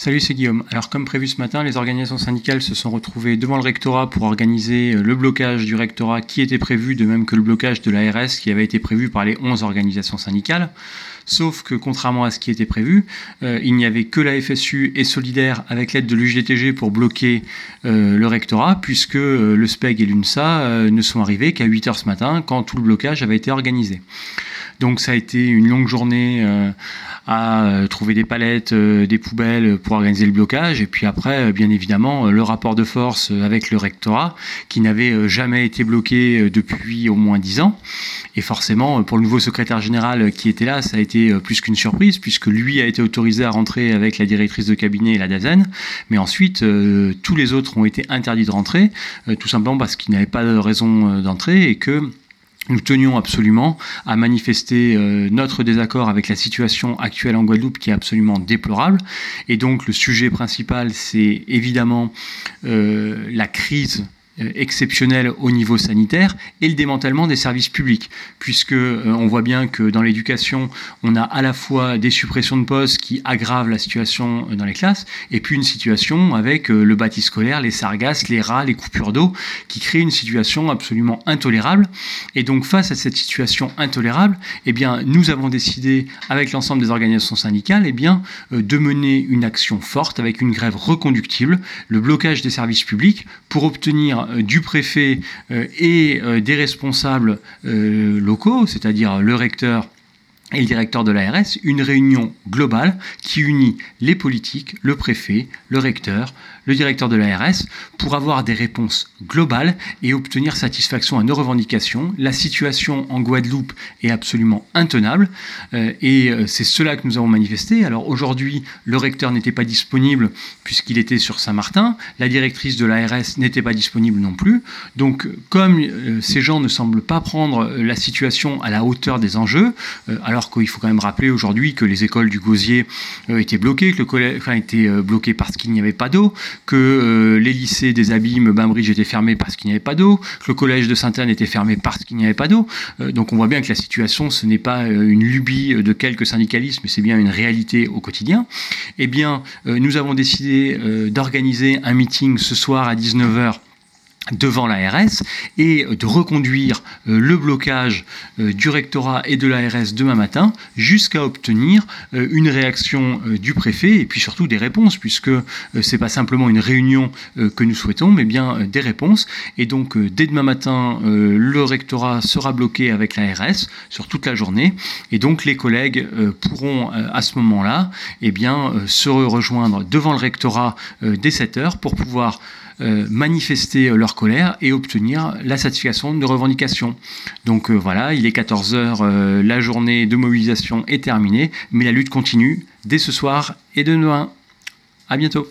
Salut, c'est Guillaume. Alors comme prévu ce matin, les organisations syndicales se sont retrouvées devant le rectorat pour organiser euh, le blocage du rectorat qui était prévu, de même que le blocage de l'ARS qui avait été prévu par les 11 organisations syndicales. Sauf que contrairement à ce qui était prévu, euh, il n'y avait que la FSU et Solidaire avec l'aide de l'UGTG pour bloquer euh, le rectorat, puisque le SPEG et l'UNSA ne sont arrivés qu'à 8h ce matin quand tout le blocage avait été organisé. Donc ça a été une longue journée à euh, trouver des palettes, euh, des poubelles pour organiser le blocage. Et puis après, bien évidemment, le rapport de force avec le rectorat qui n'avait jamais été bloqué depuis au moins dix ans. Et forcément, pour le nouveau secrétaire général qui était là, ça a été plus qu'une surprise puisque lui a été autorisé à rentrer avec la directrice de cabinet et la DAZEN. Mais ensuite, tous les autres ont été interdits de rentrer, tout simplement parce qu'ils n'avaient pas de raison d'entrer et que nous tenions absolument à manifester euh, notre désaccord avec la situation actuelle en Guadeloupe qui est absolument déplorable. Et donc le sujet principal, c'est évidemment euh, la crise euh, exceptionnel au niveau sanitaire et le démantèlement des services publics, puisque euh, on voit bien que dans l'éducation, on a à la fois des suppressions de postes qui aggravent la situation dans les classes, et puis une situation avec euh, le bâti scolaire, les sargasses, les rats, les coupures d'eau, qui créent une situation absolument intolérable. Et donc face à cette situation intolérable, eh bien, nous avons décidé, avec l'ensemble des organisations syndicales, eh bien, de mener une action forte avec une grève reconductible, le blocage des services publics, pour obtenir euh, du préfet euh, et euh, des responsables locaux, c'est-à-dire le recteur et le directeur de l'ARS, une réunion globale qui unit les politiques, le préfet, le recteur, le directeur de l'ARS, pour avoir des réponses globales et obtenir satisfaction à nos revendications. La situation en Guadeloupe est absolument intenable euh, et euh, c'est cela que nous avons manifesté. Alors aujourd'hui, le recteur n'était pas disponible puisqu'il était sur Saint-Martin, la directrice de l'ARS n'était pas disponible non plus. Donc comme euh, ces gens ne semblent pas prendre la situation à la hauteur des enjeux, alors alors qu'il faut quand même rappeler aujourd'hui que les écoles du Gosier euh, étaient bloquées, que le collège était euh, bloqué parce qu'il n'y avait pas d'eau, que euh, les lycées des Abîmes, Bainbridge étaient fermés parce qu'il n'y avait pas d'eau, que le collège de Sainte-Anne était fermé parce qu'il n'y avait pas d'eau. donc on voit bien que la situation, ce n'est pas une lubie de quelques syndicalistes, mais c'est bien une réalité au quotidien. Eh bien, nous avons décidé d'organiser un meeting ce soir à 19h devant l'ARS et de reconduire euh, le blocage euh, du rectorat et de l'ARS demain matin jusqu'à obtenir euh, une réaction du préfet et puis surtout des réponses puisque c'est pas simplement une réunion que nous souhaitons mais bien des réponses. Et donc dès demain matin le rectorat sera bloqué avec l'ARS sur toute la journée et donc les collègues pourront à ce moment-là eh bien se rejoindre devant le rectorat dès 7 heures pour pouvoir euh, manifester leur colère et obtenir la satisfaction de revendications. Donc euh, voilà, il est 14h, euh, la journée de mobilisation est terminée, mais la lutte continue dès ce soir et de demain. À bientôt.